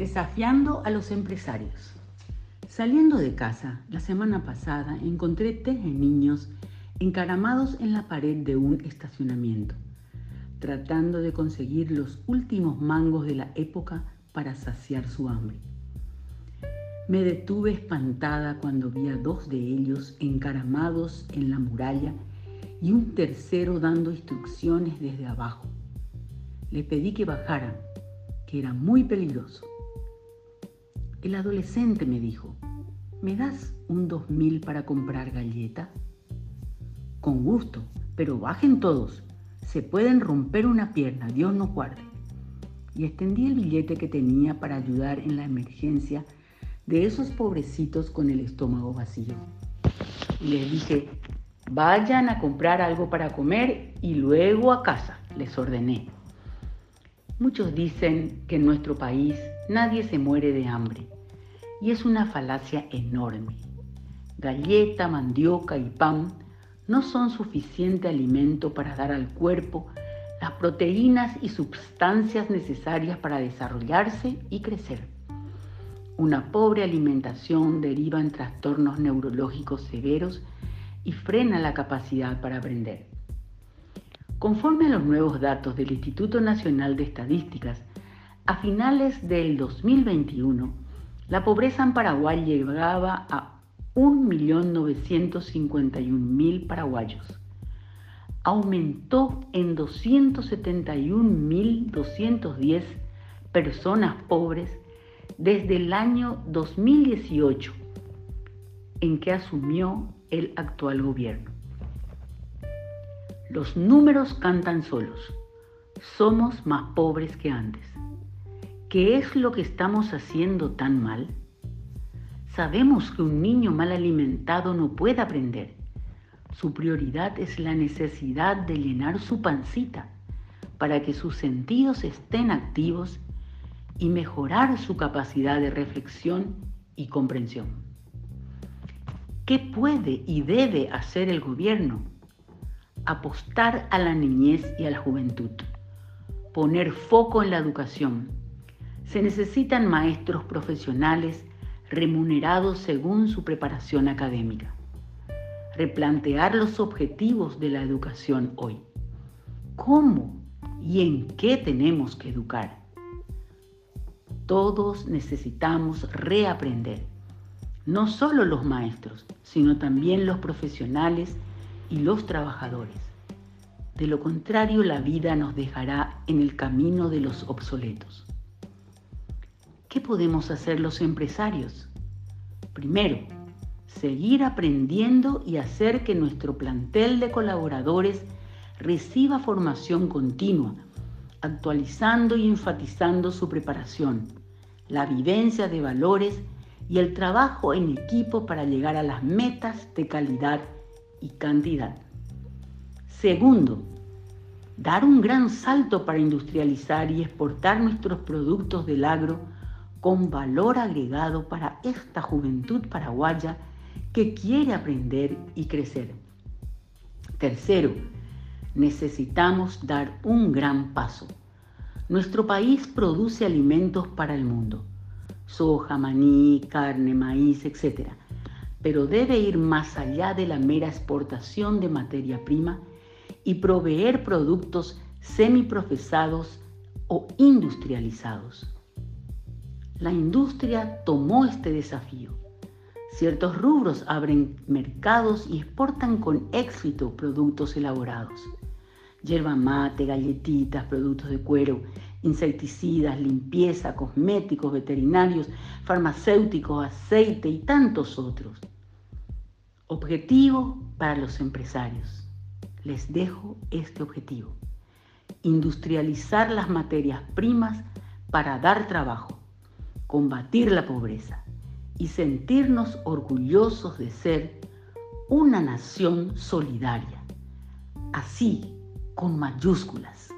Desafiando a los empresarios. Saliendo de casa la semana pasada encontré tres niños encaramados en la pared de un estacionamiento, tratando de conseguir los últimos mangos de la época para saciar su hambre. Me detuve espantada cuando vi a dos de ellos encaramados en la muralla y un tercero dando instrucciones desde abajo. Le pedí que bajaran, que era muy peligroso. El adolescente me dijo, ¿me das un dos mil para comprar galleta? Con gusto, pero bajen todos. Se pueden romper una pierna, Dios nos guarde. Y extendí el billete que tenía para ayudar en la emergencia de esos pobrecitos con el estómago vacío. Y les dije, vayan a comprar algo para comer y luego a casa, les ordené. Muchos dicen que en nuestro país nadie se muere de hambre y es una falacia enorme. Galleta, mandioca y pan no son suficiente alimento para dar al cuerpo las proteínas y sustancias necesarias para desarrollarse y crecer. Una pobre alimentación deriva en trastornos neurológicos severos y frena la capacidad para aprender. Conforme a los nuevos datos del Instituto Nacional de Estadísticas, a finales del 2021, la pobreza en Paraguay llegaba a 1.951.000 paraguayos. Aumentó en 271.210 personas pobres desde el año 2018, en que asumió el actual gobierno. Los números cantan solos. Somos más pobres que antes. ¿Qué es lo que estamos haciendo tan mal? Sabemos que un niño mal alimentado no puede aprender. Su prioridad es la necesidad de llenar su pancita para que sus sentidos estén activos y mejorar su capacidad de reflexión y comprensión. ¿Qué puede y debe hacer el gobierno apostar a la niñez y a la juventud, poner foco en la educación. Se necesitan maestros profesionales remunerados según su preparación académica. Replantear los objetivos de la educación hoy. ¿Cómo y en qué tenemos que educar? Todos necesitamos reaprender, no solo los maestros, sino también los profesionales y los trabajadores. De lo contrario, la vida nos dejará en el camino de los obsoletos. ¿Qué podemos hacer los empresarios? Primero, seguir aprendiendo y hacer que nuestro plantel de colaboradores reciba formación continua, actualizando y enfatizando su preparación, la vivencia de valores y el trabajo en equipo para llegar a las metas de calidad y cantidad. Segundo, dar un gran salto para industrializar y exportar nuestros productos del agro con valor agregado para esta juventud paraguaya que quiere aprender y crecer. Tercero, necesitamos dar un gran paso. Nuestro país produce alimentos para el mundo, soja, maní, carne, maíz, etc pero debe ir más allá de la mera exportación de materia prima y proveer productos semiprocesados o industrializados. La industria tomó este desafío. Ciertos rubros abren mercados y exportan con éxito productos elaborados. Yerba mate, galletitas, productos de cuero, insecticidas, limpieza, cosméticos, veterinarios, farmacéuticos, aceite y tantos otros. Objetivo para los empresarios. Les dejo este objetivo. Industrializar las materias primas para dar trabajo, combatir la pobreza y sentirnos orgullosos de ser una nación solidaria. Así, con mayúsculas.